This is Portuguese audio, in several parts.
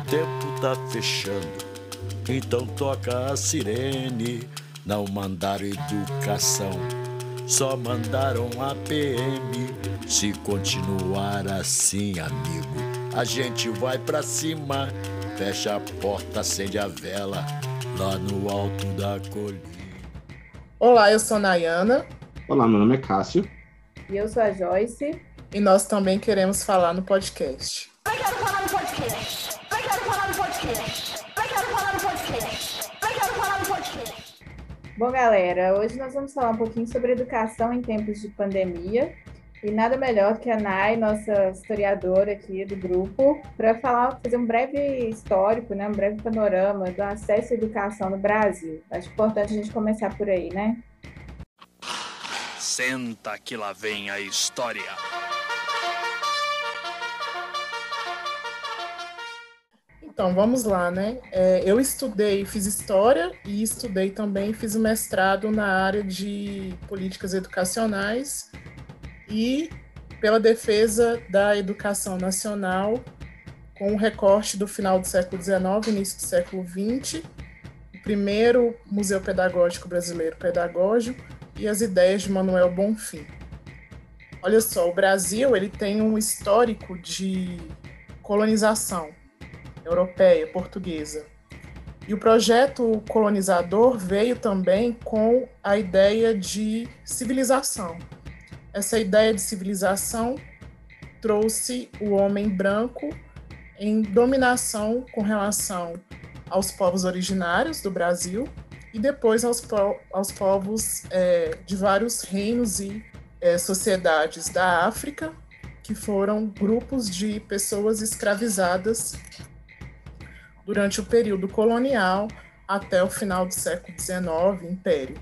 o tempo tá fechando. Então toca a sirene. Não mandaram educação, só mandaram a PM. Se continuar assim, amigo, a gente vai pra cima. Fecha a porta, acende a vela lá no alto da colina. Olá, eu sou Nayana. Olá, meu nome é Cássio. E eu sou a Joyce. E nós também queremos falar no podcast. Eu quero falar no podcast. Bom, galera, hoje nós vamos falar um pouquinho sobre educação em tempos de pandemia. E nada melhor que a Nay, nossa historiadora aqui do grupo, para falar, fazer um breve histórico, né, um breve panorama do acesso à educação no Brasil. Acho importante a gente começar por aí, né? Senta que lá vem a história. Então, vamos lá, né? É, eu estudei, fiz história e estudei também, fiz o mestrado na área de políticas educacionais e pela defesa da educação nacional com o recorte do final do século XIX, início do século XX, o primeiro Museu Pedagógico Brasileiro Pedagógico e as ideias de Manuel Bonfim. Olha só, o Brasil ele tem um histórico de colonização europeia, portuguesa. E o projeto colonizador veio também com a ideia de civilização. Essa ideia de civilização trouxe o homem branco em dominação com relação aos povos originários do Brasil e depois aos, po aos povos é, de vários reinos e é, sociedades da África, que foram grupos de pessoas escravizadas durante o período colonial até o final do século XIX, Império.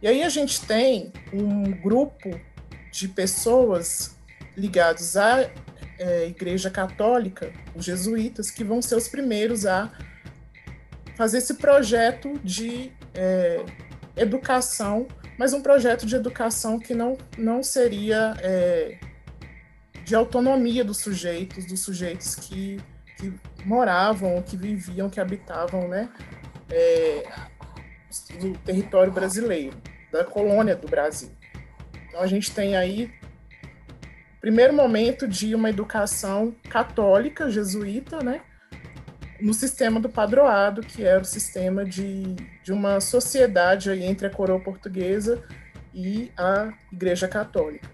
E aí a gente tem um grupo de pessoas ligados à é, Igreja Católica, os jesuítas, que vão ser os primeiros a fazer esse projeto de é, educação, mas um projeto de educação que não, não seria é, de autonomia dos sujeitos, dos sujeitos que que moravam, que viviam, que habitavam, né, é, do território brasileiro, da colônia do Brasil. Então a gente tem aí primeiro momento de uma educação católica jesuíta, né, no sistema do padroado, que era o sistema de, de uma sociedade aí entre a coroa portuguesa e a Igreja Católica.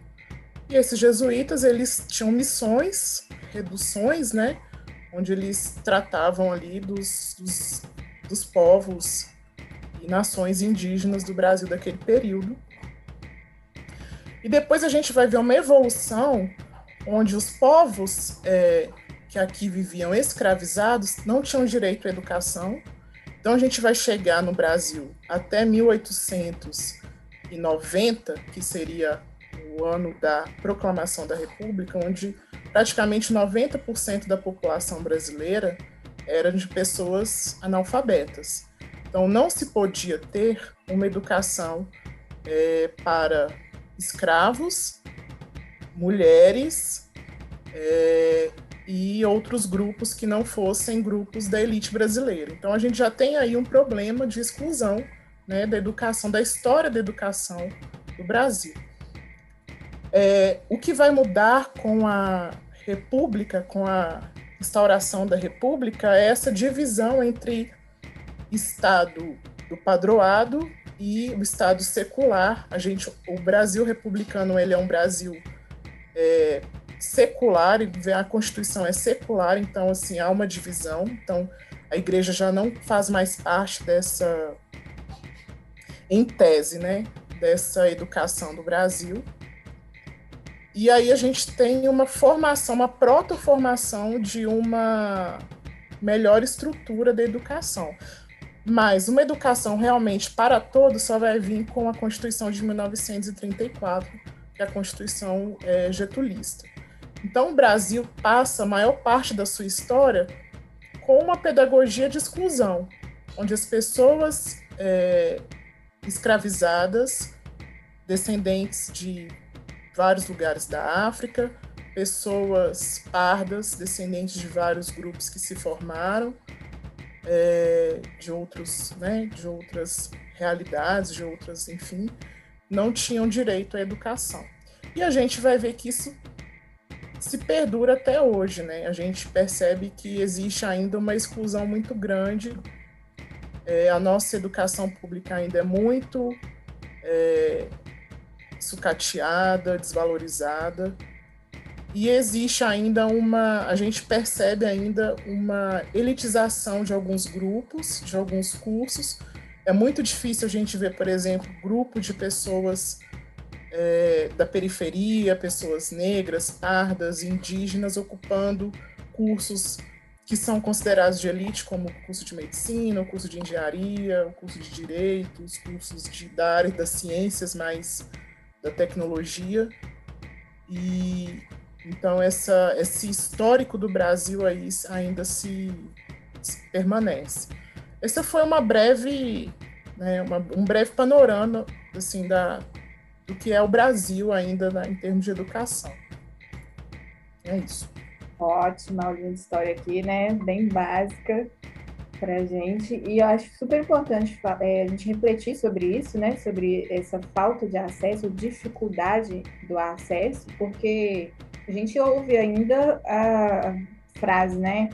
E esses jesuítas, eles tinham missões, reduções, né, onde eles tratavam ali dos, dos, dos povos e nações indígenas do Brasil daquele período. E depois a gente vai ver uma evolução onde os povos é, que aqui viviam escravizados não tinham direito à educação. Então a gente vai chegar no Brasil até 1890, que seria o ano da proclamação da República, onde praticamente 90% da população brasileira eram de pessoas analfabetas. Então, não se podia ter uma educação é, para escravos, mulheres é, e outros grupos que não fossem grupos da elite brasileira. Então, a gente já tem aí um problema de exclusão né, da educação, da história da educação do Brasil. É, o que vai mudar com a República, com a instauração da República, é essa divisão entre Estado do padroado e o Estado secular. A gente, o Brasil republicano, ele é um Brasil é, secular, a Constituição é secular, então assim há uma divisão. Então a Igreja já não faz mais parte dessa, em tese, né, dessa educação do Brasil. E aí a gente tem uma formação, uma proto-formação de uma melhor estrutura da educação. Mas uma educação realmente para todos só vai vir com a Constituição de 1934, que é a Constituição é, getulista. Então o Brasil passa a maior parte da sua história com uma pedagogia de exclusão, onde as pessoas é, escravizadas, descendentes de vários lugares da África, pessoas pardas, descendentes de vários grupos que se formaram, é, de outros, né, de outras realidades, de outras, enfim, não tinham direito à educação. E a gente vai ver que isso se perdura até hoje, né? A gente percebe que existe ainda uma exclusão muito grande. É, a nossa educação pública ainda é muito é, sucateada, desvalorizada. E existe ainda uma, a gente percebe ainda uma elitização de alguns grupos, de alguns cursos. É muito difícil a gente ver, por exemplo, grupo de pessoas é, da periferia, pessoas negras, pardas, indígenas ocupando cursos que são considerados de elite, como o curso de medicina, o curso de engenharia, o curso de direito, os cursos de, da área das ciências, mais da tecnologia. E então, essa, esse histórico do Brasil aí ainda se, se permanece. Essa foi uma breve, né, uma, um breve panorama assim, da, do que é o Brasil ainda né, em termos de educação. É isso. Ótima aulinha de história aqui, né? Bem básica para a gente. E eu acho super importante é, a gente refletir sobre isso, né? Sobre essa falta de acesso, dificuldade do acesso, porque a gente ouve ainda a frase, né?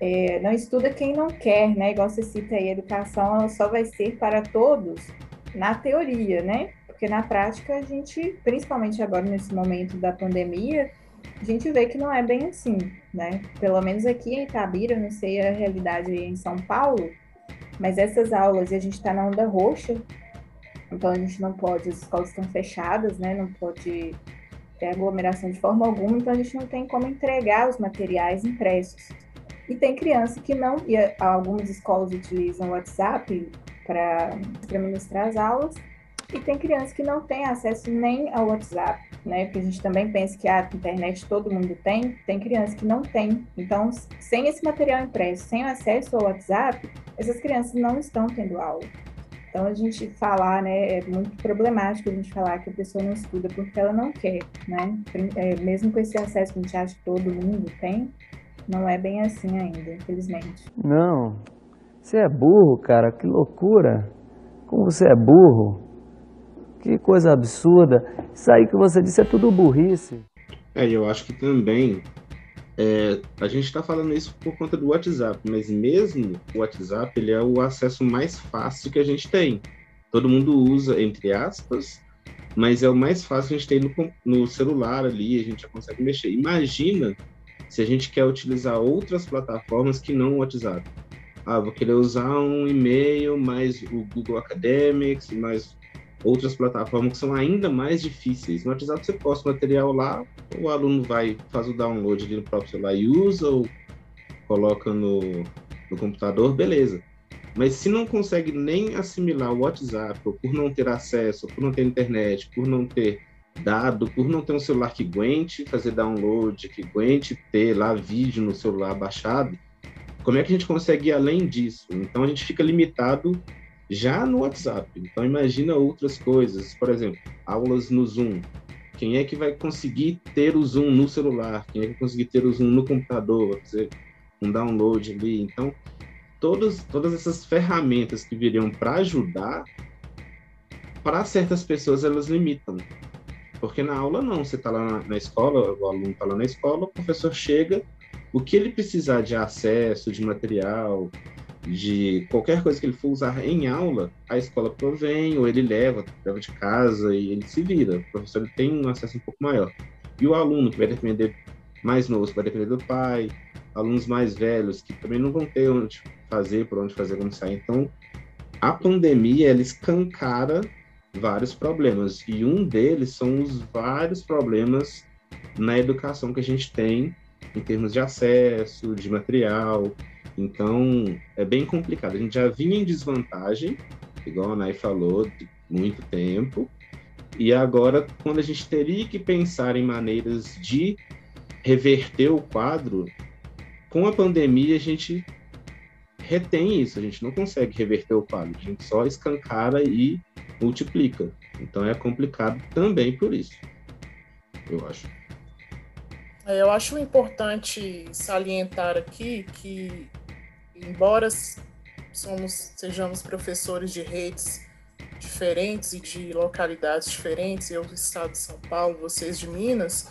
É, não estuda quem não quer, né? Igual você cita aí, a educação só vai ser para todos na teoria, né? Porque na prática a gente, principalmente agora nesse momento da pandemia, a gente vê que não é bem assim, né? Pelo menos aqui em Itabira, não sei a realidade em São Paulo, mas essas aulas, a gente está na onda roxa, então a gente não pode, as escolas estão fechadas, né? Não pode ter aglomeração de forma alguma, então a gente não tem como entregar os materiais impressos. E tem criança que não, e algumas escolas utilizam o WhatsApp para ministrar as aulas, e tem criança que não tem acesso nem ao WhatsApp, né? Porque a gente também pensa que a internet todo mundo tem, tem criança que não tem. Então, sem esse material impresso, sem acesso ao WhatsApp, essas crianças não estão tendo aula. Então, a gente falar, né, é muito problemático a gente falar que a pessoa não estuda porque ela não quer, né? É, mesmo com esse acesso que a gente acha que todo mundo tem, não é bem assim ainda, infelizmente. Não, você é burro, cara, que loucura. Como você é burro. Que coisa absurda. Isso aí que você disse é tudo burrice. É, eu acho que também é, a gente está falando isso por conta do WhatsApp, mas mesmo o WhatsApp ele é o acesso mais fácil que a gente tem. Todo mundo usa, entre aspas, mas é o mais fácil que a gente tem no, no celular ali, a gente já consegue mexer. Imagina se a gente quer utilizar outras plataformas que não o WhatsApp. Ah, vou querer usar um e-mail, mais o Google Academics, mais outras plataformas que são ainda mais difíceis. No WhatsApp você posta o material lá, o aluno vai fazer o download ali no próprio celular e usa, ou coloca no, no computador, beleza. Mas se não consegue nem assimilar o WhatsApp, ou por não ter acesso, por não ter internet, por não ter dado, por não ter um celular que aguente fazer download, que aguente ter lá vídeo no celular baixado, como é que a gente consegue ir além disso? Então a gente fica limitado já no WhatsApp. Então imagina outras coisas, por exemplo, aulas no Zoom. Quem é que vai conseguir ter o Zoom no celular? Quem é que vai conseguir ter o Zoom no computador? Fazer um download ali. Então, todos, todas essas ferramentas que viriam para ajudar, para certas pessoas elas limitam. Porque na aula não, você está lá na, na escola, o aluno está lá na escola, o professor chega, o que ele precisar de acesso, de material, de qualquer coisa que ele for usar em aula, a escola provém, ou ele leva, leva de casa e ele se vira. O professor ele tem um acesso um pouco maior. E o aluno, que vai depender mais novo, que vai depender do pai, alunos mais velhos, que também não vão ter onde fazer, por onde fazer, como sair. Então, a pandemia, ela escancara vários problemas. E um deles são os vários problemas na educação que a gente tem em termos de acesso, de material, então, é bem complicado. A gente já vinha em desvantagem, igual a Nai falou, de muito tempo. E agora, quando a gente teria que pensar em maneiras de reverter o quadro, com a pandemia a gente retém isso, a gente não consegue reverter o quadro, a gente só escancara e multiplica. Então é complicado também por isso, eu acho. É, eu acho importante salientar aqui que, embora somos, sejamos professores de redes diferentes e de localidades diferentes, eu do estado de São Paulo, vocês de Minas,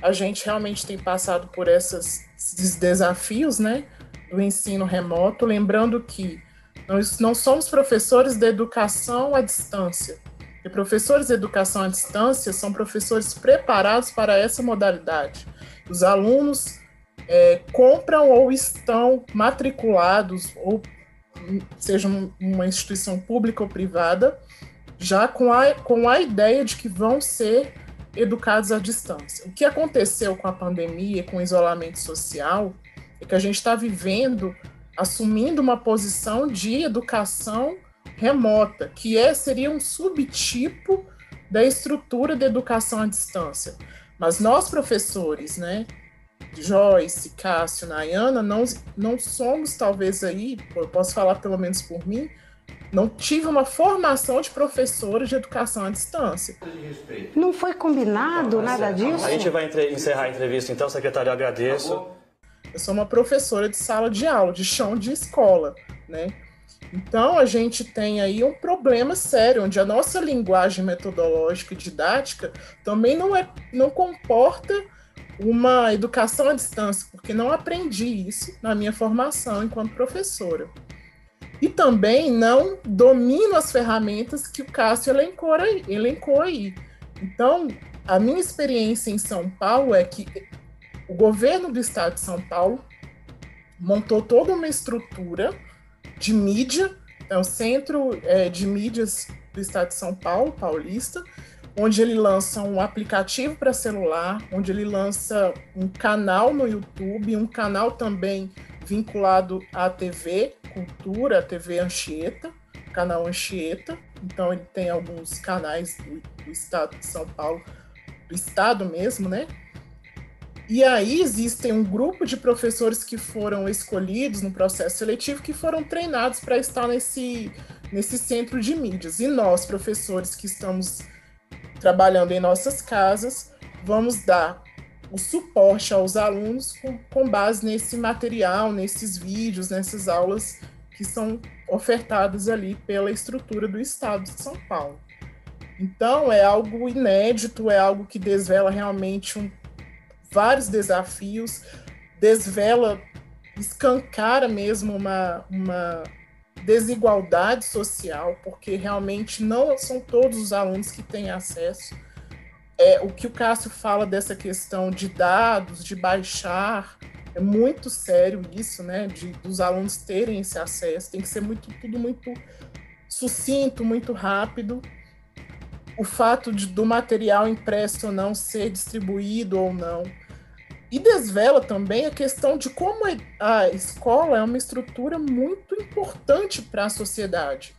a gente realmente tem passado por essas, esses desafios, né, do ensino remoto, lembrando que nós não somos professores de educação à distância. E professores de educação à distância são professores preparados para essa modalidade. Os alunos é, compram ou estão matriculados, ou seja uma instituição pública ou privada, já com a, com a ideia de que vão ser educados à distância. O que aconteceu com a pandemia, com o isolamento social, é que a gente está vivendo, assumindo uma posição de educação remota, que é, seria um subtipo da estrutura de educação à distância. Mas nós, professores, né, Joyce, Cássio, Nayana, não, não somos, talvez aí, eu posso falar pelo menos por mim, não tive uma formação de professores de educação à distância. Não foi combinado nada disso? A gente vai encerrar a entrevista, então, secretário, eu agradeço. Eu sou uma professora de sala de aula, de chão de escola, né? Então, a gente tem aí um problema sério, onde a nossa linguagem metodológica e didática também não, é, não comporta uma educação à distância, porque não aprendi isso na minha formação enquanto professora. E também não domino as ferramentas que o Cássio elencou aí. Elencou aí. Então, a minha experiência em São Paulo é que o governo do estado de São Paulo montou toda uma estrutura de mídia, é o Centro é, de Mídias do Estado de São Paulo, paulista, onde ele lança um aplicativo para celular, onde ele lança um canal no YouTube, um canal também vinculado à TV Cultura, TV Anchieta, canal Anchieta. Então ele tem alguns canais do, do estado de São Paulo, do estado mesmo, né? E aí existem um grupo de professores que foram escolhidos no processo seletivo que foram treinados para estar nesse, nesse centro de mídias. E nós, professores que estamos trabalhando em nossas casas, vamos dar o suporte aos alunos com, com base nesse material, nesses vídeos, nessas aulas que são ofertadas ali pela estrutura do Estado de São Paulo. Então, é algo inédito, é algo que desvela realmente um vários desafios, desvela, escancara mesmo uma, uma desigualdade social, porque realmente não são todos os alunos que têm acesso. É, o que o Cássio fala dessa questão de dados, de baixar, é muito sério isso, né? De, dos alunos terem esse acesso, tem que ser muito, tudo muito sucinto, muito rápido. O fato de, do material impresso ou não ser distribuído ou não e desvela também a questão de como a escola é uma estrutura muito importante para a sociedade.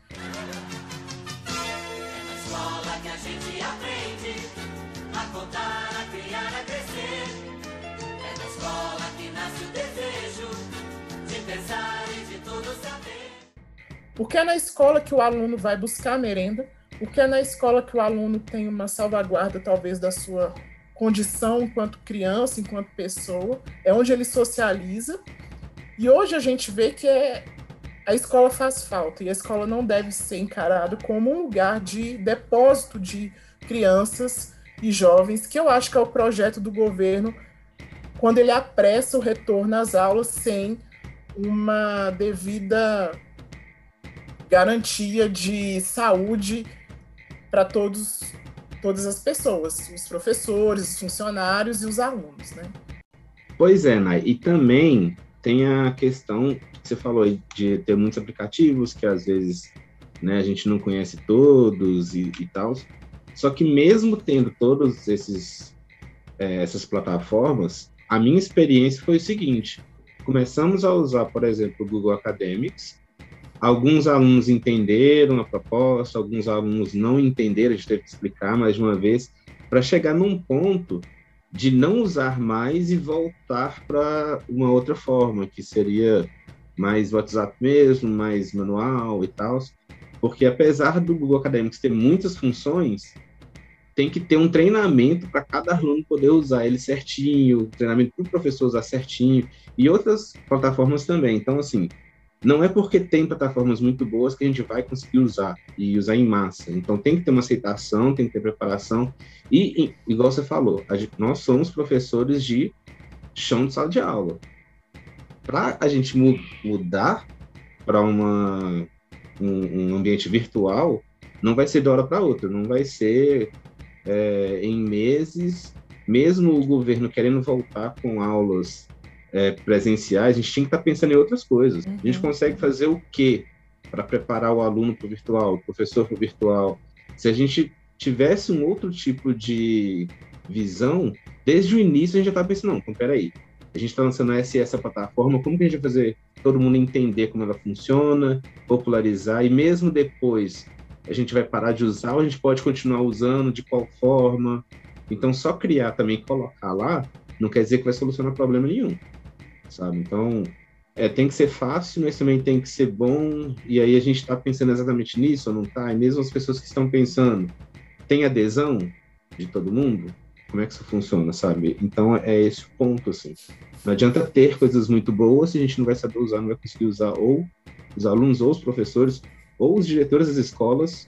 Porque é na escola que o aluno vai buscar a merenda, porque é na escola que o aluno tem uma salvaguarda, talvez, da sua condição enquanto criança, enquanto pessoa, é onde ele socializa. E hoje a gente vê que é, a escola faz falta e a escola não deve ser encarada como um lugar de depósito de crianças e jovens, que eu acho que é o projeto do governo quando ele apressa o retorno às aulas sem uma devida garantia de saúde para todos todas as pessoas, os professores, os funcionários e os alunos, né? Pois é, Nai. E também tem a questão que você falou de ter muitos aplicativos que às vezes né, a gente não conhece todos e, e tal. Só que mesmo tendo esses é, essas plataformas, a minha experiência foi o seguinte: começamos a usar, por exemplo, o Google Academics Alguns alunos entenderam a proposta, alguns alunos não entenderam, a gente teve que explicar mais uma vez, para chegar num ponto de não usar mais e voltar para uma outra forma, que seria mais WhatsApp mesmo, mais manual e tal. Porque apesar do Google Academics ter muitas funções, tem que ter um treinamento para cada aluno poder usar ele certinho, treinamento para o professor usar certinho, e outras plataformas também. Então, assim, não é porque tem plataformas muito boas que a gente vai conseguir usar e usar em massa. Então, tem que ter uma aceitação, tem que ter preparação. E, e igual você falou, gente, nós somos professores de chão de sala de aula. Para a gente mu mudar para um, um ambiente virtual, não vai ser de hora para outra, não vai ser é, em meses, mesmo o governo querendo voltar com aulas é, presenciais, a gente tinha que estar tá pensando em outras coisas. Uhum. A gente uhum. consegue fazer o quê para preparar o aluno para o virtual, o professor para o virtual? Se a gente tivesse um outro tipo de visão, desde o início a gente já estava pensando, não, então peraí, a gente está lançando essa essa plataforma, como que a gente vai fazer todo mundo entender como ela funciona, popularizar, e mesmo depois a gente vai parar de usar ou a gente pode continuar usando, de qual forma. Então, só criar também e colocar lá não quer dizer que vai solucionar problema nenhum, sabe? Então, é, tem que ser fácil, mas também tem que ser bom. E aí a gente está pensando exatamente nisso ou não está? E mesmo as pessoas que estão pensando, tem adesão de todo mundo? Como é que isso funciona, sabe? Então, é esse o ponto, assim. Não adianta ter coisas muito boas se a gente não vai saber usar, não vai conseguir usar ou os alunos ou os professores ou os diretores das escolas,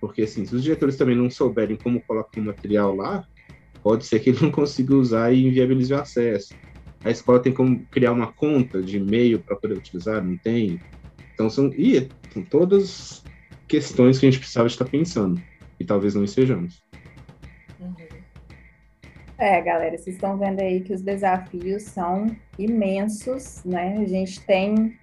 porque assim, se os diretores também não souberem como colocar o material lá, pode ser que ele não consiga usar e inviabilize o acesso. A escola tem como criar uma conta de e-mail para poder utilizar, não tem. Então são, e, são todas questões que a gente precisava estar pensando e talvez não estejamos. Uhum. É, galera, vocês estão vendo aí que os desafios são imensos, né? A gente tem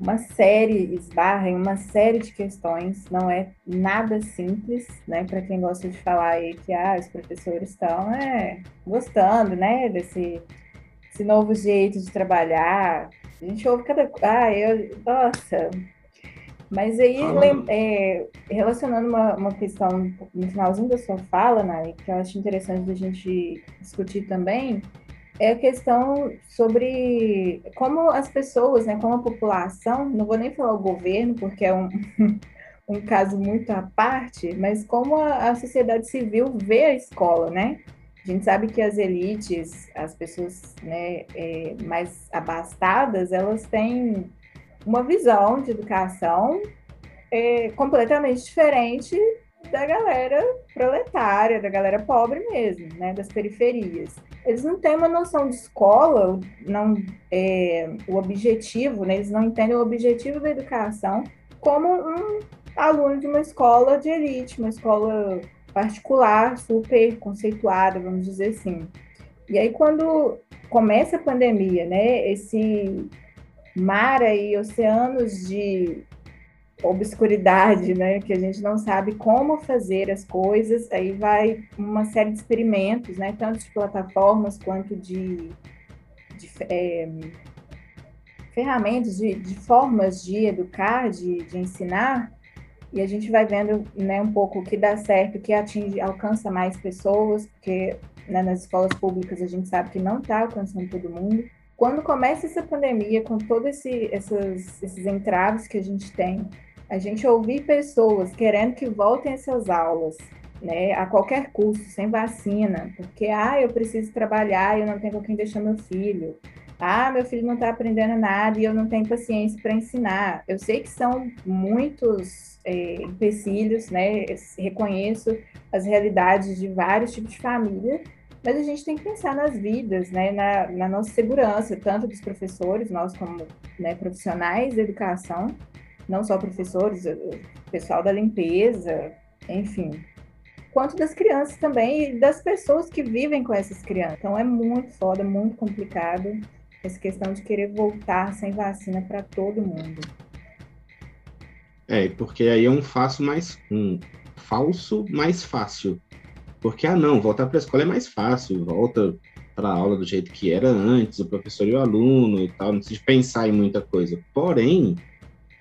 uma série, esbarra em uma série de questões, não é nada simples, né? Para quem gosta de falar aí que ah, os professores estão é, gostando, né, desse, desse novo jeito de trabalhar. A gente ouve cada. Ah, eu. Nossa! Mas aí, é, relacionando uma, uma questão no finalzinho da sua fala, Nari, que eu acho interessante a gente discutir também, é a questão sobre como as pessoas, né, como a população, não vou nem falar o governo, porque é um, um caso muito à parte, mas como a, a sociedade civil vê a escola, né? A gente sabe que as elites, as pessoas né, é, mais abastadas, elas têm uma visão de educação é, completamente diferente da galera proletária, da galera pobre mesmo, né, das periferias. Eles não têm uma noção de escola, não é, o objetivo, né, eles não entendem o objetivo da educação como um aluno de uma escola de elite, uma escola particular, super conceituada, vamos dizer assim. E aí quando começa a pandemia, né, esse mar e oceanos de obscuridade, né, que a gente não sabe como fazer as coisas, aí vai uma série de experimentos, né, tanto de plataformas quanto de, de é, ferramentas, de, de, formas de educar, de, de, ensinar, e a gente vai vendo, né, um pouco o que dá certo, o que atinge, alcança mais pessoas, porque né, nas escolas públicas a gente sabe que não está alcançando todo mundo. Quando começa essa pandemia, com todos esse, esses entraves que a gente tem, a gente ouvir pessoas querendo que voltem essas aulas, né, a qualquer custo, sem vacina, porque, ah, eu preciso trabalhar eu não tenho com quem deixar meu filho. Ah, meu filho não está aprendendo nada e eu não tenho paciência para ensinar. Eu sei que são muitos é, empecilhos, né? reconheço as realidades de vários tipos de família, mas a gente tem que pensar nas vidas, né? na, na nossa segurança, tanto dos professores, nós como né, profissionais da educação, não só professores, pessoal da limpeza, enfim, quanto das crianças também e das pessoas que vivem com essas crianças. Então é muito foda, muito complicado essa questão de querer voltar sem vacina para todo mundo. É, porque aí é um falso mais um falso mais fácil. Porque ah não, voltar para a escola é mais fácil, volta para a aula do jeito que era antes, o professor e o aluno e tal, não precisa pensar em muita coisa. Porém,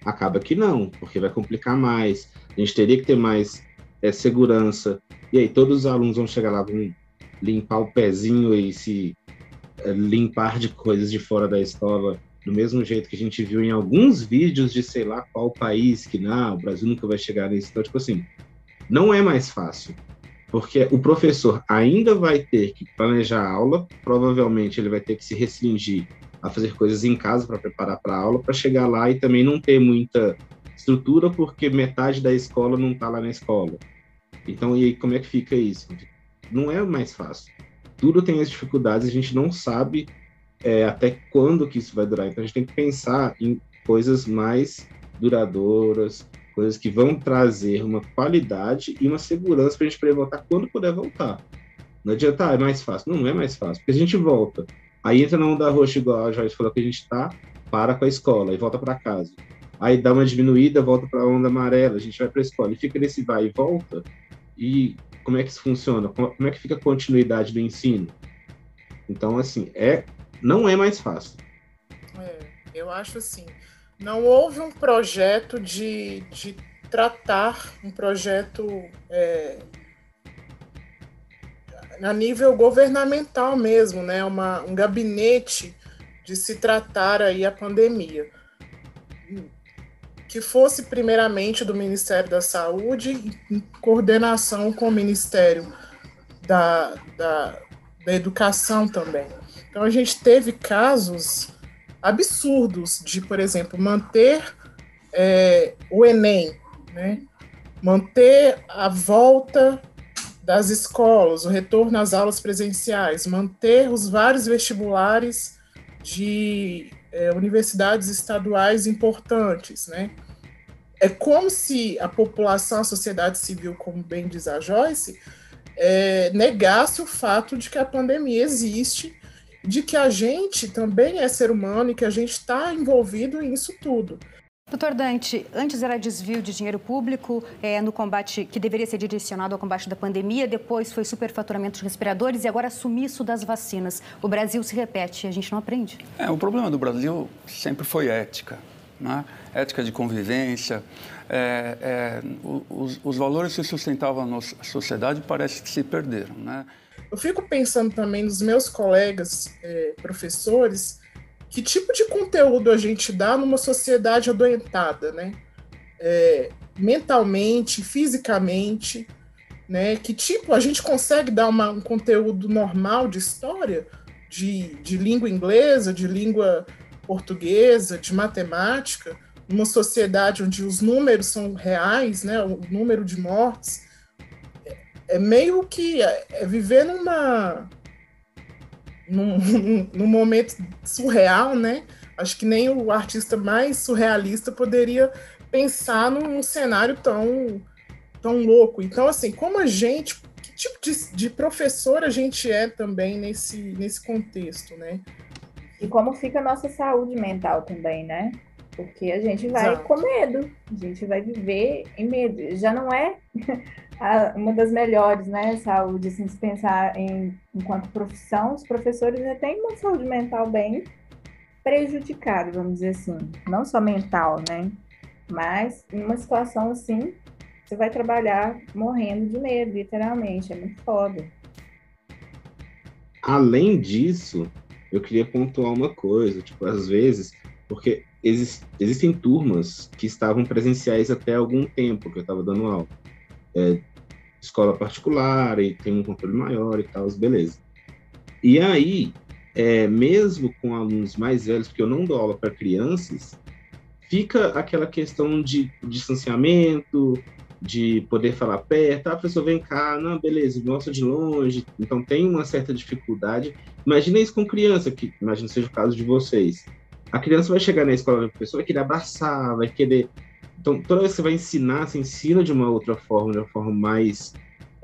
Acaba que não, porque vai complicar mais. A gente teria que ter mais é, segurança. E aí todos os alunos vão chegar lá, vão limpar o pezinho e se é, limpar de coisas de fora da escola, do mesmo jeito que a gente viu em alguns vídeos de sei lá qual país que não, o Brasil nunca vai chegar nisso. Então, tipo assim, não é mais fácil. porque o professor ainda vai ter que planejar a aula, provavelmente ele vai ter que se restringir a fazer coisas em casa para preparar para a aula, para chegar lá e também não ter muita estrutura, porque metade da escola não está lá na escola. Então, e aí, como é que fica isso? Não é mais fácil. Tudo tem as dificuldades, a gente não sabe é, até quando que isso vai durar. Então, a gente tem que pensar em coisas mais duradouras, coisas que vão trazer uma qualidade e uma segurança para a gente poder voltar quando puder voltar. Não adianta, ah, é mais fácil. Não, não é mais fácil, porque a gente volta. Aí entra na onda roxa, igual a Joyce falou que a gente está, para com a escola e volta para casa. Aí dá uma diminuída, volta para a onda amarela, a gente vai para a escola e fica nesse vai e volta. E como é que isso funciona? Como é que fica a continuidade do ensino? Então, assim, é, não é mais fácil. É, eu acho assim, não houve um projeto de, de tratar um projeto é, a nível governamental mesmo, né? Uma, um gabinete de se tratar aí a pandemia. Que fosse primeiramente do Ministério da Saúde, em coordenação com o Ministério da, da, da Educação também. Então a gente teve casos absurdos de, por exemplo, manter é, o Enem, né? manter a volta das escolas, o retorno às aulas presenciais, manter os vários vestibulares de é, universidades estaduais importantes, né? É como se a população, a sociedade civil, como bem diz a Joyce, é, negasse o fato de que a pandemia existe, de que a gente também é ser humano e que a gente está envolvido nisso tudo. Doutor Dante, antes era desvio de dinheiro público é, no combate que deveria ser direcionado ao combate da pandemia, depois foi superfaturamento de respiradores e agora sumiço das vacinas. O Brasil se repete e a gente não aprende. É, o problema do Brasil sempre foi ética, né? ética de convivência. É, é, os, os, valores que sustentavam a nossa sociedade parece que se perderam. Né? Eu fico pensando também nos meus colegas é, professores que tipo de conteúdo a gente dá numa sociedade adoentada, né? É, mentalmente, fisicamente, né? Que tipo a gente consegue dar uma, um conteúdo normal de história, de, de língua inglesa, de língua portuguesa, de matemática, numa sociedade onde os números são reais, né? O número de mortes é, meio que é, é viver numa num, num, momento surreal, né? Acho que nem o artista mais surrealista poderia pensar num cenário tão, tão louco. Então, assim, como a gente, que tipo de, de professor a gente é também nesse, nesse contexto, né? E como fica a nossa saúde mental também, né? Porque a gente vai Exato. com medo, a gente vai viver em medo. Já não é uma das melhores, né? Saúde, assim, se pensar em enquanto profissão, os professores já têm uma saúde mental bem prejudicada, vamos dizer assim. Não só mental, né? Mas em uma situação assim, você vai trabalhar morrendo de medo, literalmente. É muito foda. Além disso, eu queria pontuar uma coisa, tipo, às vezes, porque exist, existem turmas que estavam presenciais até algum tempo que eu estava dando aula é, escola particular e tem um controle maior e tal, beleza. E aí, é, mesmo com alunos mais velhos, porque eu não dou aula para crianças, fica aquela questão de distanciamento, de poder falar perto, ah, professor, vem cá, não, beleza, mostra de longe, então tem uma certa dificuldade. Imagina isso com criança, que imagina seja o caso de vocês. A criança vai chegar na escola do professor, vai querer abraçar, vai querer então, toda vez que você vai ensinar, você ensina de uma outra forma, de uma forma mais,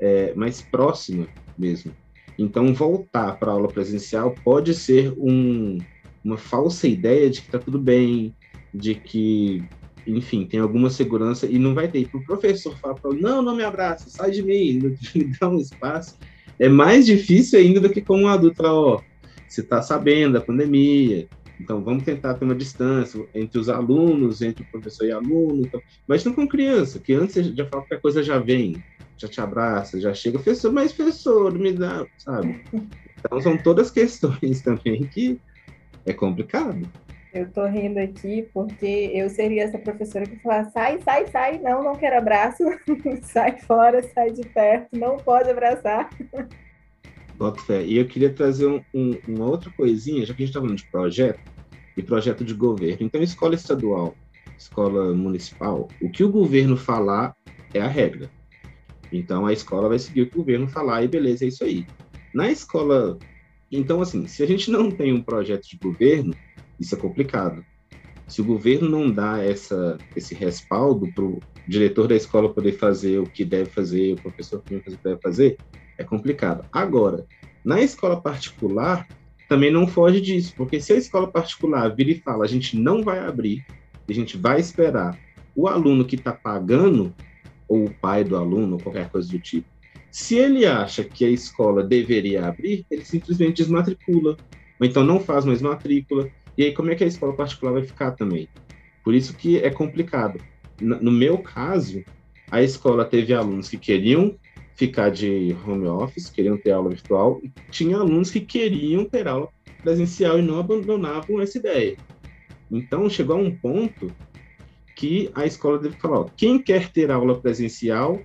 é, mais próxima mesmo. Então, voltar para a aula presencial pode ser um, uma falsa ideia de que está tudo bem, de que, enfim, tem alguma segurança e não vai ter. Para o professor falar para não, não me abraça, sai de mim, me dá um espaço. É mais difícil ainda do que com um adulto falar, ó, você está sabendo da pandemia, então, vamos tentar ter uma distância entre os alunos, entre o professor e aluno. Então, mas não com criança, que antes já fala que a coisa já vem, já te abraça, já chega, professor, mas professor, me dá, sabe? Então, são todas questões também que é complicado. Eu tô rindo aqui porque eu seria essa professora que falar sai, sai, sai, não, não quero abraço, sai fora, sai de perto, não pode abraçar. Bota fé. E eu queria trazer um, um, uma outra coisinha, já que a gente está falando de projeto, e projeto de governo. Então, escola estadual, escola municipal, o que o governo falar é a regra. Então, a escola vai seguir o que o governo falar e beleza, é isso aí. Na escola. Então, assim, se a gente não tem um projeto de governo, isso é complicado. Se o governo não dá essa, esse respaldo para o diretor da escola poder fazer o que deve fazer, o professor que deve fazer, é complicado. Agora, na escola particular, também não foge disso, porque se a escola particular vira e fala, a gente não vai abrir, a gente vai esperar o aluno que está pagando, ou o pai do aluno, qualquer coisa do tipo, se ele acha que a escola deveria abrir, ele simplesmente desmatricula, ou então não faz mais matrícula, e aí, como é que a escola particular vai ficar também? Por isso que é complicado. No meu caso, a escola teve alunos que queriam ficar de home office, queriam ter aula virtual, e tinha alunos que queriam ter aula presencial e não abandonavam essa ideia. Então, chegou a um ponto que a escola deve falar: ó, quem quer ter aula presencial,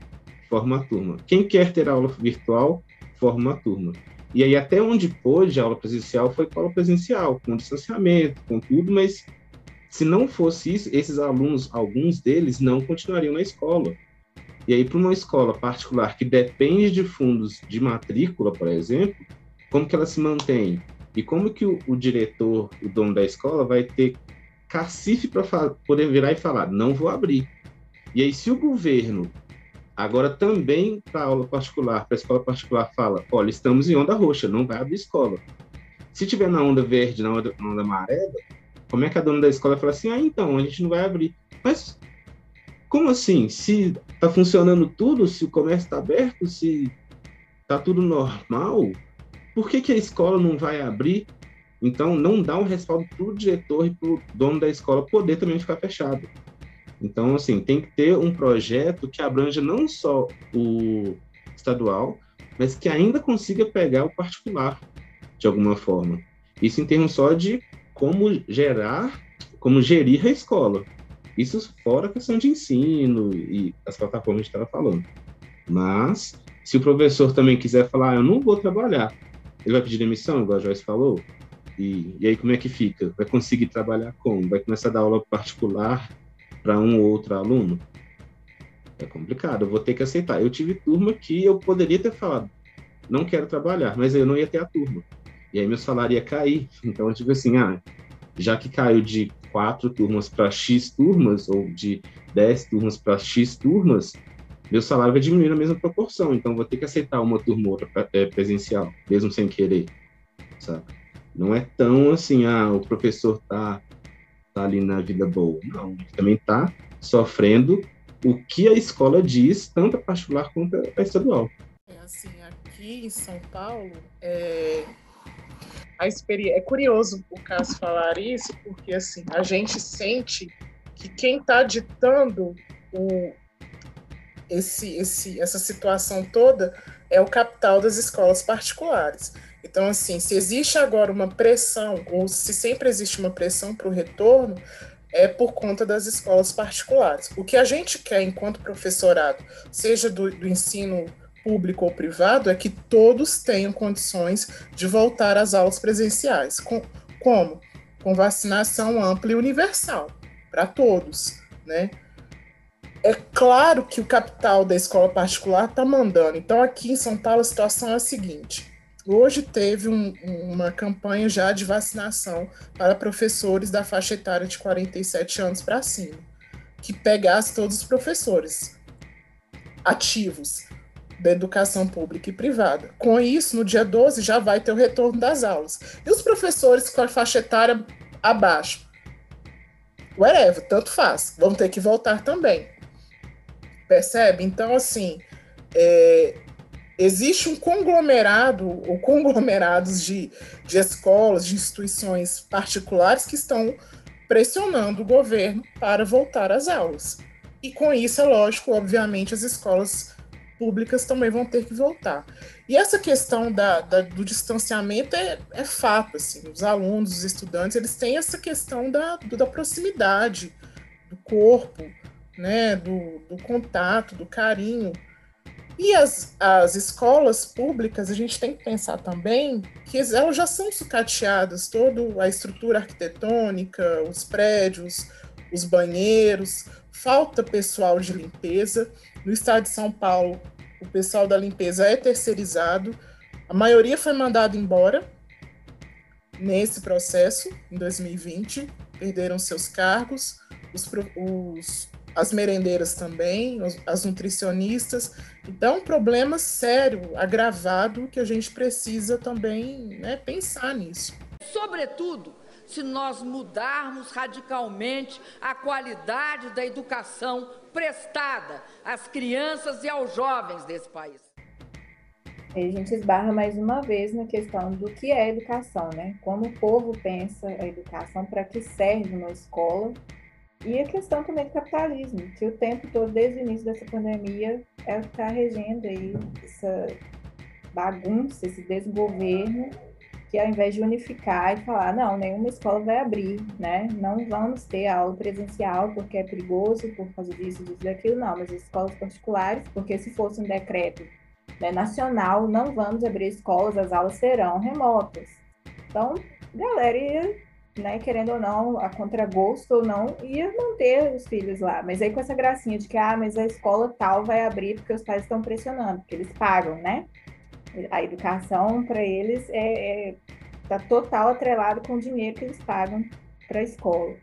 forma a turma. Quem quer ter aula virtual, forma a turma. E aí, até onde pôde, a aula presencial foi aula presencial, com distanciamento, com tudo, mas se não fosse isso, esses alunos, alguns deles, não continuariam na escola. E aí, para uma escola particular que depende de fundos de matrícula, por exemplo, como que ela se mantém? E como que o, o diretor, o dono da escola, vai ter cacife para poder virar e falar, não vou abrir. E aí, se o governo Agora, também para aula particular, para escola particular, fala: olha, estamos em onda roxa, não vai abrir escola. Se tiver na onda verde, na onda, na onda amarela, como é que a dona da escola fala assim: ah, então, a gente não vai abrir? Mas como assim? Se está funcionando tudo, se o comércio está aberto, se está tudo normal, por que, que a escola não vai abrir? Então, não dá um respaldo para o diretor e para o dono da escola poder também ficar fechado. Então, assim, tem que ter um projeto que abranja não só o estadual, mas que ainda consiga pegar o particular, de alguma forma. Isso em termos só de como gerar, como gerir a escola. Isso fora a questão de ensino e as plataformas que estava falando. Mas, se o professor também quiser falar, ah, eu não vou trabalhar, ele vai pedir demissão, igual a Joyce falou? E, e aí como é que fica? Vai conseguir trabalhar como? Vai começar a dar aula particular para um ou outro aluno? É complicado, eu vou ter que aceitar. Eu tive turma que eu poderia ter falado, não quero trabalhar, mas eu não ia ter a turma. E aí meu salário ia cair. Então eu tive assim, ah, já que caiu de quatro turmas para X turmas, ou de dez turmas para X turmas, meu salário vai diminuir na mesma proporção. Então vou ter que aceitar uma turma ou outra é, presencial, mesmo sem querer, sabe? Não é tão assim, ah, o professor tá tá ali na vida boa. Não, ele também está sofrendo o que a escola diz, tanto a particular quanto a estadual. É assim, aqui em São Paulo, é, a experiência, é curioso o caso falar isso, porque assim, a gente sente que quem está ditando o, esse, esse, essa situação toda é o capital das escolas particulares. Então, assim, se existe agora uma pressão, ou se sempre existe uma pressão para o retorno, é por conta das escolas particulares. O que a gente quer enquanto professorado, seja do, do ensino público ou privado, é que todos tenham condições de voltar às aulas presenciais. Com, como? Com vacinação ampla e universal, para todos, né? É claro que o capital da escola particular está mandando. Então, aqui em São Paulo, a situação é a seguinte: Hoje teve um, uma campanha já de vacinação para professores da faixa etária de 47 anos para cima, que pegasse todos os professores ativos da educação pública e privada. Com isso, no dia 12 já vai ter o retorno das aulas. E os professores com a faixa etária abaixo? Whatever, tanto faz. Vão ter que voltar também. Percebe? Então, assim, é, existe um conglomerado ou conglomerados de, de escolas, de instituições particulares que estão pressionando o governo para voltar às aulas. E com isso, é lógico, obviamente, as escolas públicas também vão ter que voltar. E essa questão da, da, do distanciamento é, é fato, assim, os alunos, os estudantes, eles têm essa questão da, da proximidade, do corpo, né, do, do contato, do carinho. E as, as escolas públicas, a gente tem que pensar também que elas já são sucateadas, toda a estrutura arquitetônica, os prédios, os banheiros, falta pessoal de limpeza. No estado de São Paulo, o pessoal da limpeza é terceirizado, a maioria foi mandado embora nesse processo, em 2020, perderam seus cargos, os, os as merendeiras também, as nutricionistas. Então, um problema sério, agravado, que a gente precisa também né, pensar nisso. Sobretudo, se nós mudarmos radicalmente a qualidade da educação prestada às crianças e aos jovens desse país. a gente esbarra mais uma vez na questão do que é educação, né? Como o povo pensa a educação, para que serve uma escola e a questão também do capitalismo, que o tempo todo, desde o início dessa pandemia, é está regendo aí essa bagunça, esse desgoverno, que ao invés de unificar e falar, não, nenhuma escola vai abrir, né? Não vamos ter aula presencial porque é perigoso por causa disso, disso, daquilo, não, mas as escolas particulares, porque se fosse um decreto né, nacional, não vamos abrir escolas, as aulas serão remotas. Então, galera ia né, querendo ou não, a contragosto ou não, ia manter os filhos lá. Mas aí com essa gracinha de que, ah, mas a escola tal vai abrir porque os pais estão pressionando, porque eles pagam, né? A educação para eles é, é tá total atrelado com o dinheiro que eles pagam para a escola.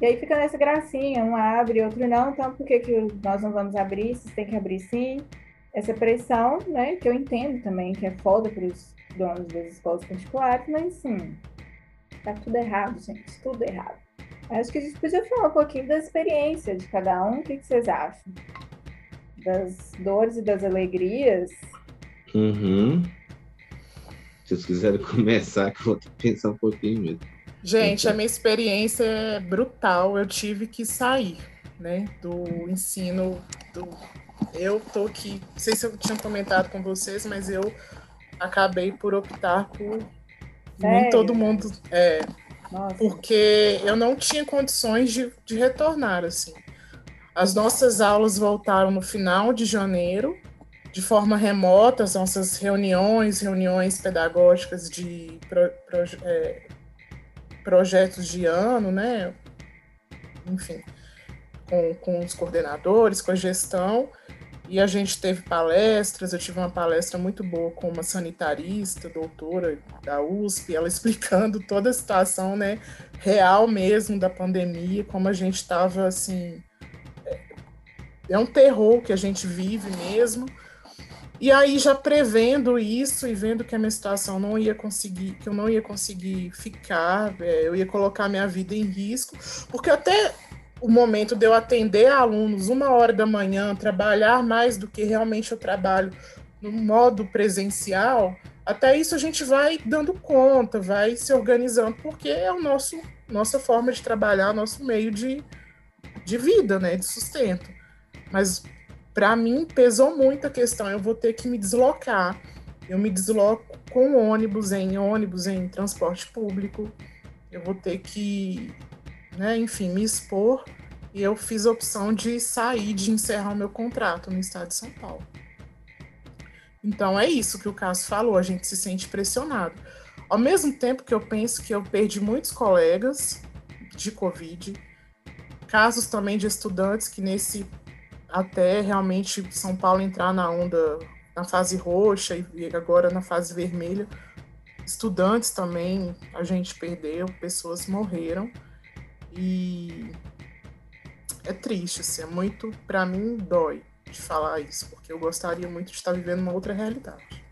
E aí fica nessa gracinha, um abre, outro não, então por que, que nós não vamos abrir? Vocês têm que abrir sim. Essa pressão, né, que eu entendo também que é foda para os donos das escolas particulares, mas sim, Tá tudo errado, gente, tudo errado. Acho que a gente podia falar um pouquinho da experiência de cada um. O que, que vocês acham? Das dores e das alegrias. Uhum. Se vocês quiserem começar, que eu vou pensar um pouquinho mesmo. Gente, a minha experiência é brutal. Eu tive que sair, né, do ensino. Do... Eu tô aqui, não sei se eu tinha comentado com vocês, mas eu acabei por optar por nem todo mundo. É, Nossa. porque eu não tinha condições de, de retornar, assim. As nossas aulas voltaram no final de janeiro, de forma remota, as nossas reuniões, reuniões pedagógicas de pro, pro, é, projetos de ano, né? Enfim, com, com os coordenadores, com a gestão. E a gente teve palestras, eu tive uma palestra muito boa com uma sanitarista, doutora da USP, ela explicando toda a situação, né, real mesmo da pandemia, como a gente estava assim, é, é um terror que a gente vive mesmo. E aí já prevendo isso e vendo que a minha situação não ia conseguir, que eu não ia conseguir ficar, é, eu ia colocar minha vida em risco, porque até o momento de eu atender alunos uma hora da manhã, trabalhar mais do que realmente eu trabalho no modo presencial, até isso a gente vai dando conta, vai se organizando, porque é o nosso nossa forma de trabalhar, nosso meio de, de vida, né, de sustento. Mas para mim pesou muito a questão, eu vou ter que me deslocar. Eu me desloco com ônibus, em ônibus, em transporte público. Eu vou ter que né, enfim, me expor. E eu fiz a opção de sair, de encerrar o meu contrato no estado de São Paulo. Então é isso que o caso falou, a gente se sente pressionado. Ao mesmo tempo que eu penso que eu perdi muitos colegas de Covid, casos também de estudantes que nesse até realmente São Paulo entrar na onda na fase roxa e agora na fase vermelha, estudantes também a gente perdeu, pessoas morreram. E é triste, assim, é muito, para mim, dói de falar isso, porque eu gostaria muito de estar vivendo uma outra realidade.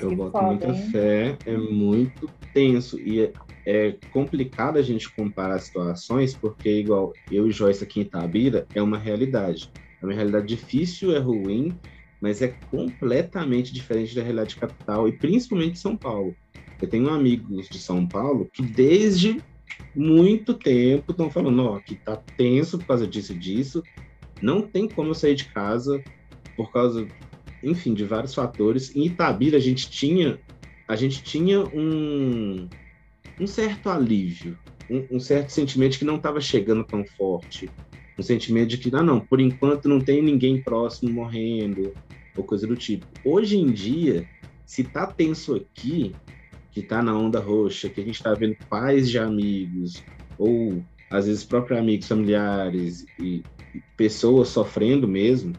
Eu boto foda, muita hein? fé, é muito tenso e é, é complicado a gente comparar situações, porque igual eu e Joyce aqui em Itabira é uma realidade. É uma realidade difícil, é ruim, mas é completamente diferente da realidade capital e principalmente de São Paulo. Eu tenho amigos de São Paulo que desde muito tempo estão falando, ó, que tá tenso por causa disso e disso, não tem como eu sair de casa por causa, enfim, de vários fatores. Em Itabira a gente tinha, a gente tinha um, um certo alívio, um, um certo sentimento que não estava chegando tão forte, um sentimento de que, ah, não, por enquanto não tem ninguém próximo morrendo, ou coisa do tipo. Hoje em dia, se tá tenso aqui, que tá na onda roxa, que a gente tá vendo pais de amigos, ou às vezes próprios amigos familiares e pessoas sofrendo mesmo,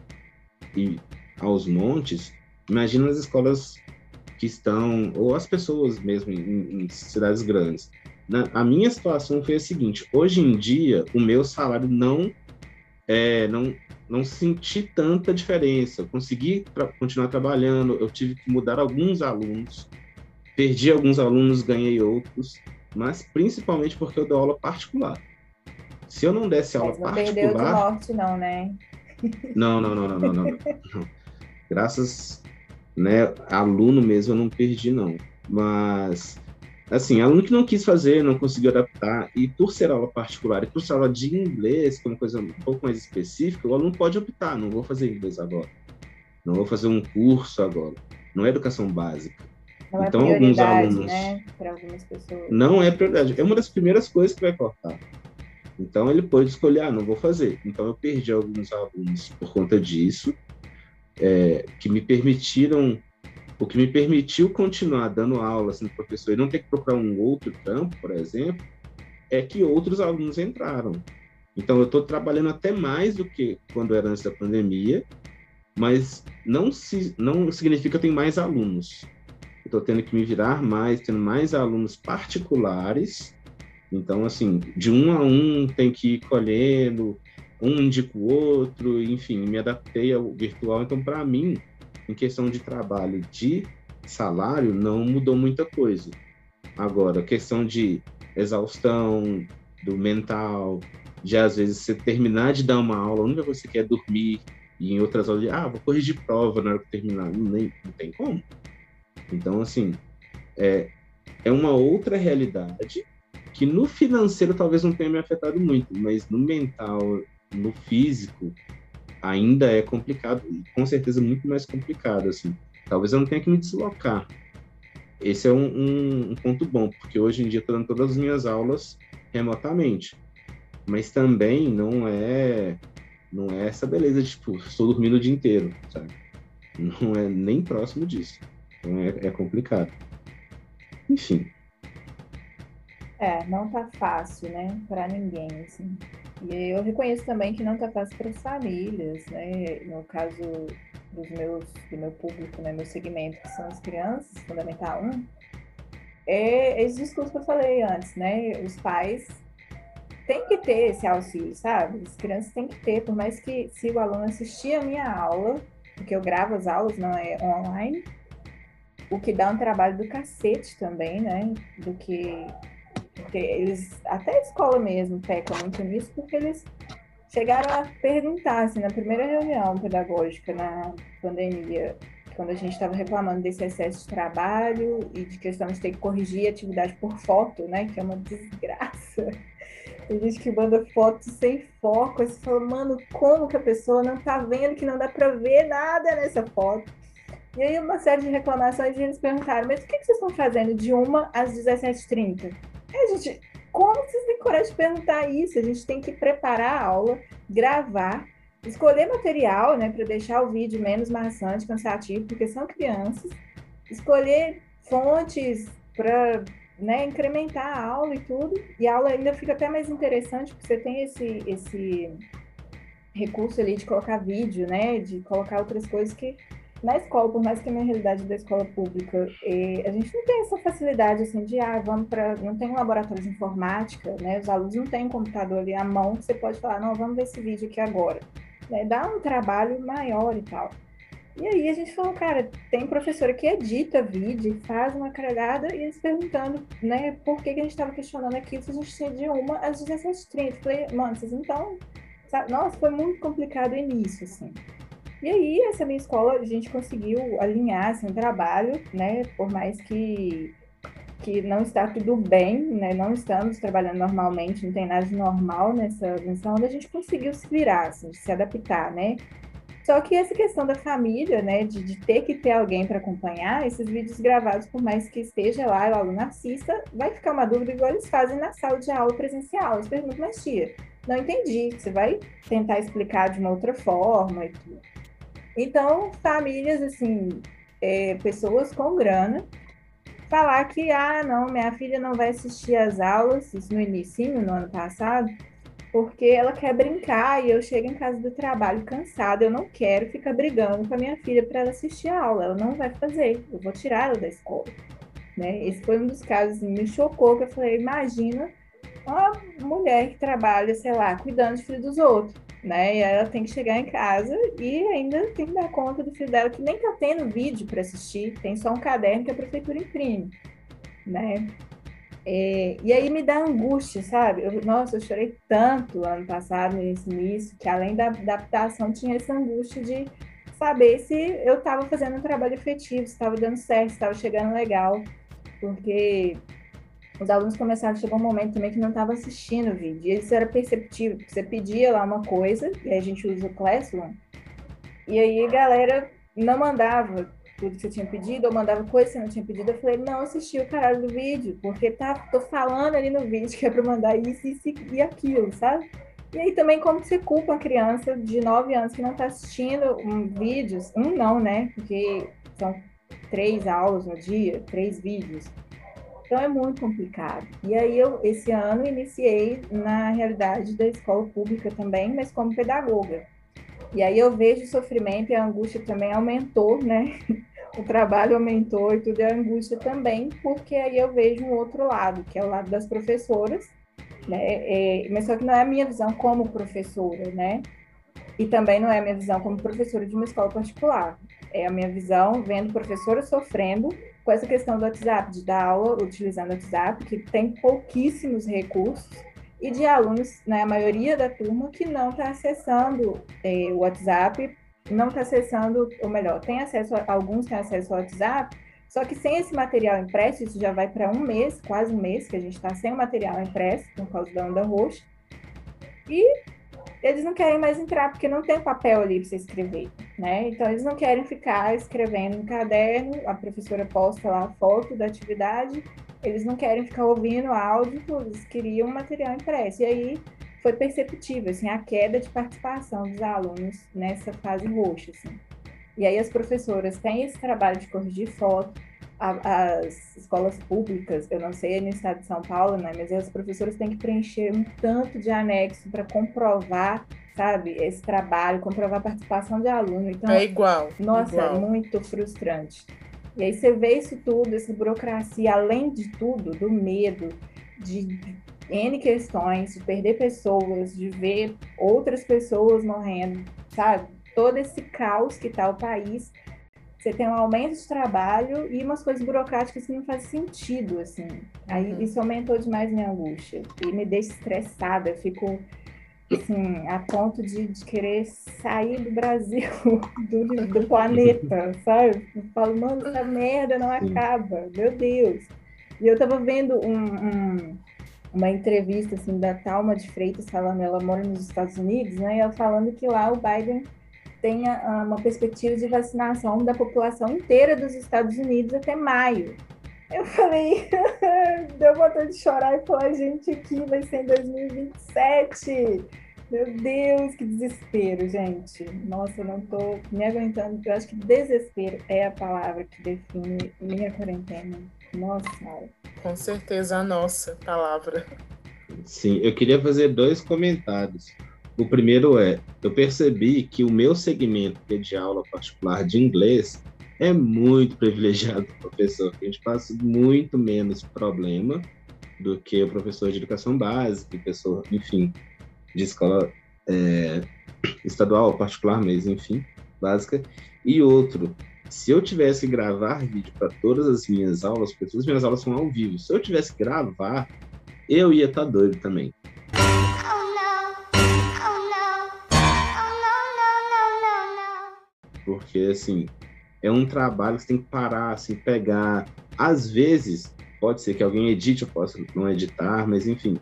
e aos montes, imagina as escolas que estão, ou as pessoas mesmo em, em cidades grandes. Na, a minha situação foi a seguinte: hoje em dia, o meu salário não é, não, não senti tanta diferença. Eu consegui tra continuar trabalhando, eu tive que mudar alguns alunos, perdi alguns alunos, ganhei outros, mas principalmente porque eu dou aula particular. Se eu não desse aula Mas não particular. perdeu de morte, não, né? Não, não, não, não, não, não, não. Graças, né, aluno mesmo eu não perdi, não. Mas assim, aluno que não quis fazer, não conseguiu adaptar, e por ser aula particular e por ser aula de inglês, que é uma coisa um pouco mais específica, o aluno pode optar, não vou fazer inglês agora, não vou fazer um curso agora, não é educação básica. Não então, é alguns alunos. né, para algumas pessoas. Não é prioridade, é uma das primeiras coisas que vai cortar. Então, ele pode escolher, ah, não vou fazer. Então, eu perdi alguns alunos por conta disso, é, que me permitiram o que me permitiu continuar dando aula sendo professor e não ter que procurar um outro campo, por exemplo, é que outros alunos entraram. Então, eu estou trabalhando até mais do que quando era antes da pandemia, mas não, se, não significa que eu tenho mais alunos. Estou tendo que me virar mais, tendo mais alunos particulares. Então, assim, de um a um tem que ir colhendo, um indica o outro, enfim, me adaptei ao virtual. Então, para mim, em questão de trabalho de salário, não mudou muita coisa. Agora, questão de exaustão, do mental, de às vezes você terminar de dar uma aula, a única coisa que você quer é dormir, e em outras aulas, ah, vou corrigir prova na hora que terminar. Nem, não tem como. Então, assim, é, é uma outra realidade que no financeiro talvez não tenha me afetado muito, mas no mental, no físico, ainda é complicado, com certeza muito mais complicado, assim. Talvez eu não tenha que me deslocar. Esse é um, um, um ponto bom, porque hoje em dia estou dando todas as minhas aulas remotamente. Mas também não é não é essa beleza de, tipo, estou dormindo o dia inteiro, sabe? Não é nem próximo disso. Então é, é complicado. Enfim. É, não tá fácil, né, para ninguém, assim. E eu reconheço também que não está fácil para as famílias, né? No caso dos meus, do meu público, né? Meu segmento, que são as crianças, Fundamental 1, é esse discurso que eu falei antes, né? Os pais têm que ter esse auxílio, sabe? As crianças têm que ter, por mais que se o aluno assistir a minha aula, porque eu gravo as aulas, não é online, o que dá um trabalho do cacete também, né? Do que eles, até a escola mesmo peca muito nisso, porque eles chegaram a perguntar, assim, na primeira reunião pedagógica na pandemia, quando a gente estava reclamando desse excesso de trabalho e de questão de ter que corrigir atividade por foto, né, que é uma desgraça. Tem gente que manda fotos sem foco, você fala, mano, como que a pessoa não tá vendo que não dá para ver nada nessa foto? E aí uma série de reclamações e eles perguntaram, mas o que, vocês estão fazendo de uma às 17h30? É, gente, como vocês têm coragem de perguntar isso? A gente tem que preparar a aula, gravar, escolher material, né, para deixar o vídeo menos maçante, cansativo, porque são crianças, escolher fontes para né, incrementar a aula e tudo, e a aula ainda fica até mais interessante, porque você tem esse, esse recurso ali de colocar vídeo, né, de colocar outras coisas que na escola, por mais que a minha realidade da escola pública, a gente não tem essa facilidade assim de, ah, vamos para, não tem um laboratório de informática, né? Os alunos não têm um computador ali à mão que você pode falar, não, vamos ver esse vídeo aqui agora. Né? Dá um trabalho maior e tal. E aí a gente falou, cara, tem professora que edita vídeo, faz uma carregada e eles perguntando, né, por que, que a gente estava questionando aquilo se a gente tinha de uma às 17h30. Falei, mano, vocês então. Nossa, foi muito complicado o início, assim. E aí, essa minha escola, a gente conseguiu alinhar assim, o trabalho, né? Por mais que que não está tudo bem, né? Não estamos trabalhando normalmente, não tem nada de normal nessa onde a gente conseguiu se virar, assim, se adaptar, né? Só que essa questão da família, né, de, de ter que ter alguém para acompanhar, esses vídeos gravados, por mais que esteja lá o aluno assista, vai ficar uma dúvida igual eles fazem na sala de aula presencial. Eles perguntam, mas tia, não entendi, você vai tentar explicar de uma outra forma e tudo. Então, famílias, assim, é, pessoas com grana, falar que, ah, não, minha filha não vai assistir às aulas, isso no início, no ano passado, porque ela quer brincar e eu chego em casa do trabalho cansada, eu não quero ficar brigando com a minha filha para ela assistir a aula, ela não vai fazer, eu vou tirar ela da escola. Né? Esse foi um dos casos que me chocou, que eu falei, imagina uma mulher que trabalha, sei lá, cuidando do filho dos outros, né? E ela tem que chegar em casa e ainda tem que dar conta do filho dela, que nem tá tendo vídeo para assistir, tem só um caderno que a prefeitura imprime, né? É, e aí me dá angústia, sabe? Eu, nossa, eu chorei tanto ano passado, nesse início, que além da adaptação tinha essa angústia de saber se eu estava fazendo um trabalho efetivo, se estava dando certo, se estava chegando legal, porque os alunos começaram a chegar um momento também que não estava assistindo o vídeo, e isso era perceptível, porque você pedia lá uma coisa, e a gente usa o Classroom, e aí a galera não mandava tudo que você tinha pedido, ou mandava coisa que você não tinha pedido, eu falei, não assisti o caralho do vídeo, porque tá, tô falando ali no vídeo que é para mandar isso, isso e aquilo, sabe? E aí também como você culpa uma criança de 9 anos que não está assistindo um vídeos, um não, né? Porque são três aulas no dia, três vídeos. Então é muito complicado. E aí eu, esse ano, iniciei na realidade da escola pública também, mas como pedagoga. E aí eu vejo o sofrimento e a angústia também aumentou, né? o trabalho aumentou e tudo, e a angústia também, porque aí eu vejo um outro lado, que é o lado das professoras, né? É, mas só que não é a minha visão como professora, né? E também não é a minha visão como professora de uma escola particular. É a minha visão vendo professoras sofrendo com essa questão do WhatsApp, de dar aula utilizando o WhatsApp, que tem pouquíssimos recursos, e de alunos, né, a maioria da turma, que não está acessando é, o WhatsApp não está acessando, ou melhor, tem acesso, a, alguns têm acesso ao WhatsApp, só que sem esse material impresso, isso já vai para um mês, quase um mês, que a gente está sem o material impresso, por causa da onda roxa. E eles não querem mais entrar, porque não tem papel ali para você escrever, né? Então, eles não querem ficar escrevendo no caderno, a professora posta lá a foto da atividade, eles não querem ficar ouvindo áudio, eles queriam material impresso. E aí, foi perceptível assim, a queda de participação dos alunos nessa fase roxa. Assim. E aí as professoras têm esse trabalho de corrigir foto, a, as escolas públicas, eu não sei no estado de São Paulo, né, mas as professoras têm que preencher um tanto de anexo para comprovar, sabe, esse trabalho, comprovar a participação de aluno. Então, é igual. Nossa, igual. é muito frustrante. E aí você vê isso tudo, essa burocracia, além de tudo, do medo, de N questões, de perder pessoas, de ver outras pessoas morrendo, sabe? Todo esse caos que está o país. Você tem um aumento de trabalho e umas coisas burocráticas que não fazem sentido, assim. Aí uhum. isso aumentou demais minha angústia e me deixa estressada. Eu fico, assim, a ponto de, de querer sair do Brasil, do, do planeta, sabe? Eu falo, mano, essa merda não acaba, meu Deus. E eu tava vendo um, um uma entrevista assim da Talma de Freitas falando, ela mora nos Estados Unidos, né? E ela falando que lá o Biden tem uma perspectiva de vacinação da população inteira dos Estados Unidos até maio. Eu falei, deu vontade de chorar e falar, gente, aqui vai ser em 2027. Meu Deus, que desespero, gente. Nossa, eu não tô me aguentando. Eu acho que desespero é a palavra que define minha quarentena. Nossa, com certeza a nossa palavra. Sim, eu queria fazer dois comentários. O primeiro é, eu percebi que o meu segmento, que é de aula particular de inglês, é muito privilegiado professor. A gente passa muito menos problema do que o professor de educação básica, professor, enfim, de escola é, estadual, particular mesmo, enfim, básica. E outro, se eu tivesse que gravar vídeo para todas as minhas aulas, porque todas as minhas aulas são ao vivo, se eu tivesse que gravar, eu ia estar tá doido também. Porque, assim, é um trabalho que você tem que parar, assim, pegar. Às vezes, pode ser que alguém edite, eu possa não editar, mas enfim,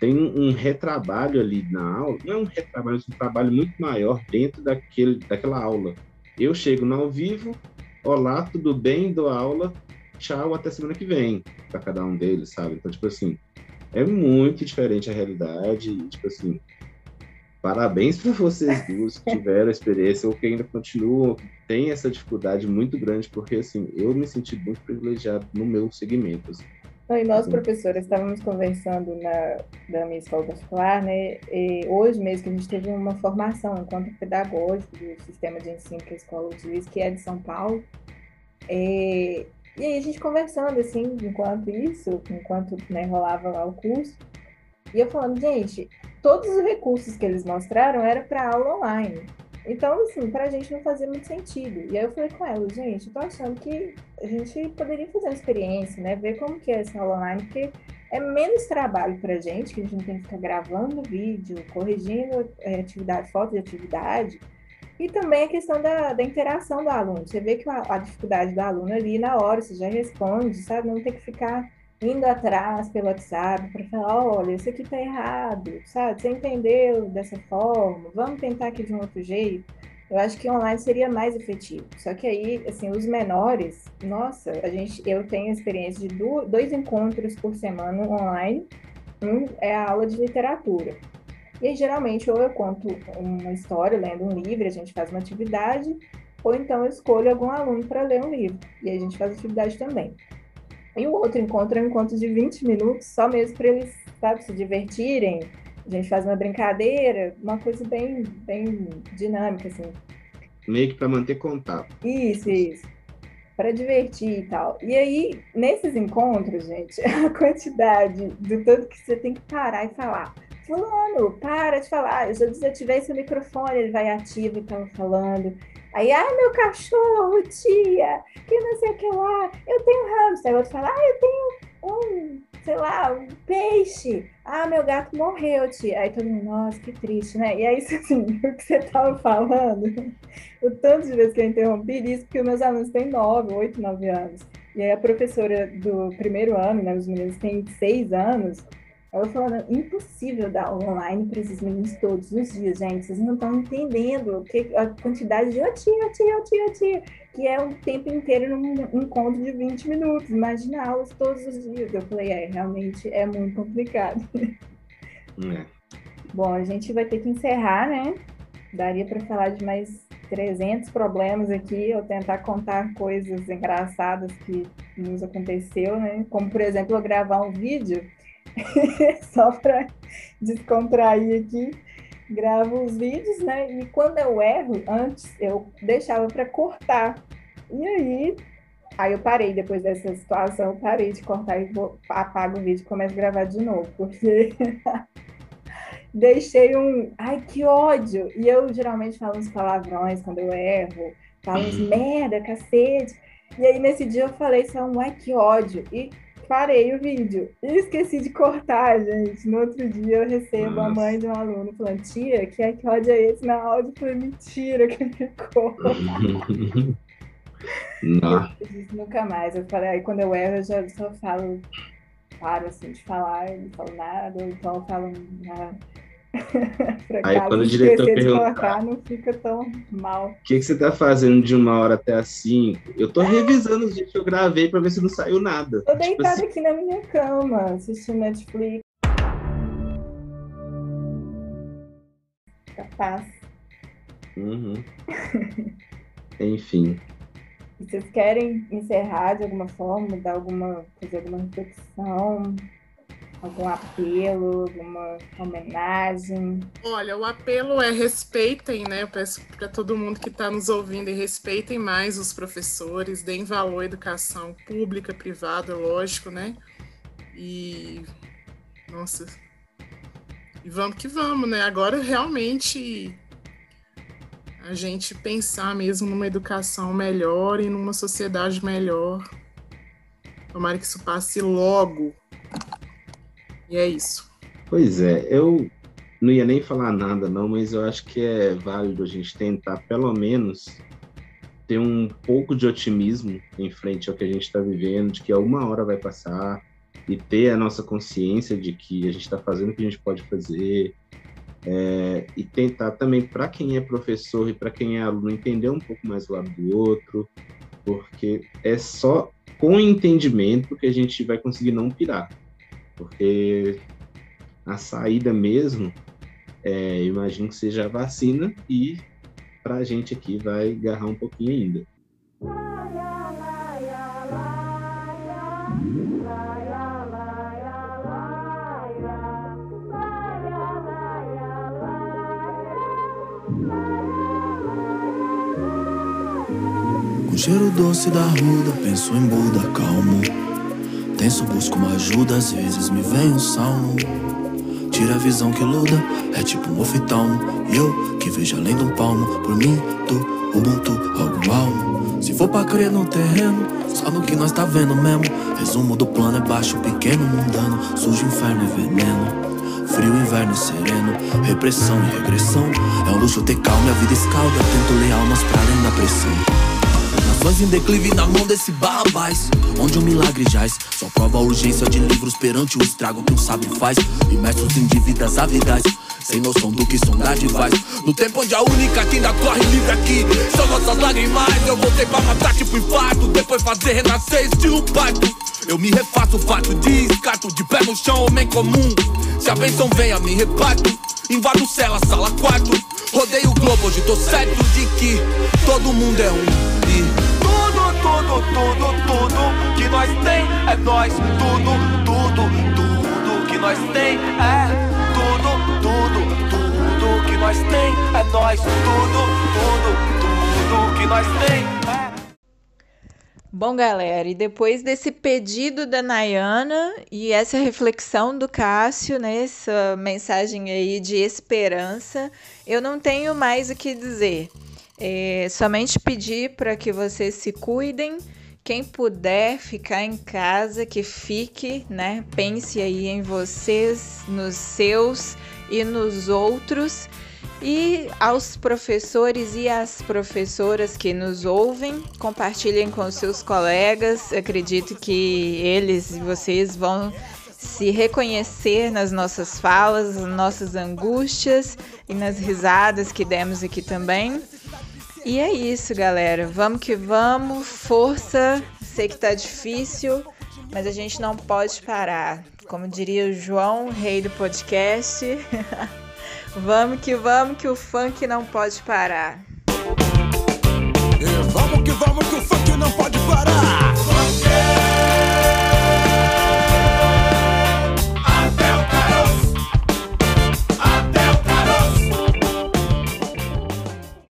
tem um retrabalho ali na aula, não é um retrabalho, é um trabalho muito maior dentro daquele, daquela aula. Eu chego no ao vivo, olá, tudo bem, dou aula, tchau, até semana que vem, para cada um deles, sabe? Então, tipo assim, é muito diferente a realidade, tipo assim, parabéns para vocês duas que tiveram experiência ou que ainda continuam, têm essa dificuldade muito grande, porque, assim, eu me senti muito privilegiado no meu segmento, assim. E nós, professoras, estávamos conversando na, da minha escola particular, né? E hoje mesmo que a gente teve uma formação enquanto pedagógico do sistema de ensino que a escola utiliza, que é de São Paulo. E, e aí a gente conversando, assim, enquanto isso, enquanto né, rolava lá o curso, e eu falando, gente, todos os recursos que eles mostraram era para aula online. Então, assim, para a gente não fazia muito sentido. E aí eu falei com ela, gente, tô achando que a gente poderia fazer uma experiência, né? Ver como que é essa aula online, porque é menos trabalho para a gente, que a gente não tem que ficar gravando vídeo, corrigindo é, atividade, foto de atividade. E também a questão da, da interação do aluno. Você vê que a, a dificuldade do aluno ali na hora, você já responde, sabe? Não tem que ficar indo atrás pelo WhatsApp para falar, olha, isso aqui está errado, sabe? Você entendeu dessa forma? Vamos tentar aqui de um outro jeito. Eu acho que online seria mais efetivo. Só que aí, assim, os menores, nossa, a gente, eu tenho experiência de dois encontros por semana online. Um é a aula de literatura. E aí, geralmente, ou eu conto uma história lendo um livro, a gente faz uma atividade, ou então eu escolho algum aluno para ler um livro. E a gente faz atividade também. E o outro encontro é um encontro de 20 minutos, só mesmo para eles, sabe, se divertirem. A gente faz uma brincadeira, uma coisa bem, bem dinâmica, assim. Meio que para manter contato. Isso, isso. Para divertir e tal. E aí, nesses encontros, gente, a quantidade do tanto que você tem que parar e falar. Fulano, para de falar. Eu já desativei seu microfone, ele vai ativo e estava falando. Aí, ai, meu cachorro, tia, que não sei o que lá, eu tenho hamster. Aí outro fala, ah, eu tenho um, sei lá, um peixe. Ah, meu gato morreu, tia. Aí todo mundo, nossa, que triste, né? E aí, assim, o que você estava falando, o tanto de vezes que eu interrompi isso, porque meus alunos têm nove, oito, nove anos. E aí a professora do primeiro ano, né, os meninos têm seis anos, ela falando, impossível dar aula online para esses meninos todos os dias, gente. Vocês não estão entendendo que, a quantidade de tia, ó tia, tia, ó tia, que é o tempo inteiro num encontro de 20 minutos. Imagina aulas todos os dias. Eu falei, é, realmente é muito complicado. É. Bom, a gente vai ter que encerrar, né? Daria para falar de mais 300 problemas aqui, ou tentar contar coisas engraçadas que nos aconteceu, né? Como, por exemplo, eu gravar um vídeo só para descontrair aqui, gravo os vídeos, né? E quando eu erro, antes eu deixava para cortar. E aí, aí eu parei depois dessa situação, eu parei de cortar e vou, apago o vídeo e começo a gravar de novo, porque deixei um, ai que ódio. E eu geralmente falo uns palavrões quando eu erro, falo uns uhum. merda, cacete. E aí nesse dia eu falei só um ai que ódio. E parei o vídeo e esqueci de cortar, gente. No outro dia eu recebo Nossa. a mãe de um aluno falando, tia, que ódio é esse na áudio? Foi mentira que ficou. Não. Eu disse, nunca mais. Eu falei, aí quando eu erro, eu já só falo, paro assim de falar, não falo nada, ou então eu falo nada. Aí quando o diretor perguntar, não fica tão mal. O que, que você tá fazendo de uma hora até as cinco? Eu tô revisando os vídeos que eu gravei para ver se não saiu nada. Tô tipo deitada assim... aqui na minha cama, assistindo Netflix. Capaz. Uhum. Enfim. Vocês querem encerrar de alguma forma, dar alguma, fazer alguma reflexão? Algum apelo, alguma homenagem? Olha, o apelo é respeitem, né? Eu peço para todo mundo que está nos ouvindo e respeitem mais os professores, deem valor à educação pública, privada, lógico, né? E nossa, e vamos que vamos, né? Agora realmente a gente pensar mesmo numa educação melhor e numa sociedade melhor. Tomara que isso passe logo, e é isso. Pois é, eu não ia nem falar nada, não, mas eu acho que é válido a gente tentar, pelo menos, ter um pouco de otimismo em frente ao que a gente está vivendo, de que uma hora vai passar, e ter a nossa consciência de que a gente está fazendo o que a gente pode fazer, é, e tentar também, para quem é professor e para quem é aluno, entender um pouco mais o lado do outro, porque é só com entendimento que a gente vai conseguir não pirar. Porque a saída mesmo, é, imagino que seja a vacina e para a gente aqui vai agarrar um pouquinho ainda. Com cheiro doce da ruda, penso em Buda, calmo. Tenso, busco uma ajuda, às vezes me vem um salmo. Tira a visão que luda, é tipo um oftalmo. E eu que vejo além do palmo, por mim, tu, Ubuntu, algo almo. Se for pra crer no terreno, só no que nós tá vendo mesmo. Resumo do plano é baixo, pequeno, mundano. Sujo, inferno e veneno. Frio, inverno e sereno, repressão e regressão. É um luxo ter calma a vida escalda. Tento ler almas pra além da pressão. Fãs em declive na mão desse barrabás Onde o um milagre jaz. Só prova a urgência de livros perante o estrago que um sábio faz. Imersos em dívidas avidais sem noção do que sondade faz No tempo onde a única que ainda corre livre aqui São nossas lágrimas. Eu voltei pra matar tipo infarto Depois fazer renascer estilo parto. Eu me refaço fato de escato De pé no chão, homem comum. Se a benção venha, me reparto. Invado cela, sala, quarto. Rodeio o globo, hoje tô certo de que Todo mundo é um e tudo, tudo, tudo que nós tem é nós. Tudo, tudo, tudo que nós tem é tudo, tudo, tudo que nós tem é nós. Tudo, tudo, tudo que nós tem é. Bom, galera, e depois desse pedido da Nayana e essa reflexão do Cássio, né, essa mensagem aí de esperança, eu não tenho mais o que dizer. É, somente pedir para que vocês se cuidem. Quem puder ficar em casa, que fique, né? Pense aí em vocês, nos seus e nos outros. E aos professores e às professoras que nos ouvem, compartilhem com seus colegas. Acredito que eles e vocês vão se reconhecer nas nossas falas, nas nossas angústias e nas risadas que demos aqui também. E é isso, galera. Vamos que vamos. Força. Sei que tá difícil, mas a gente não pode parar. Como diria o João, rei do podcast. vamos que vamos, que o funk não pode parar. vamos que vamos, que o funk não pode parar.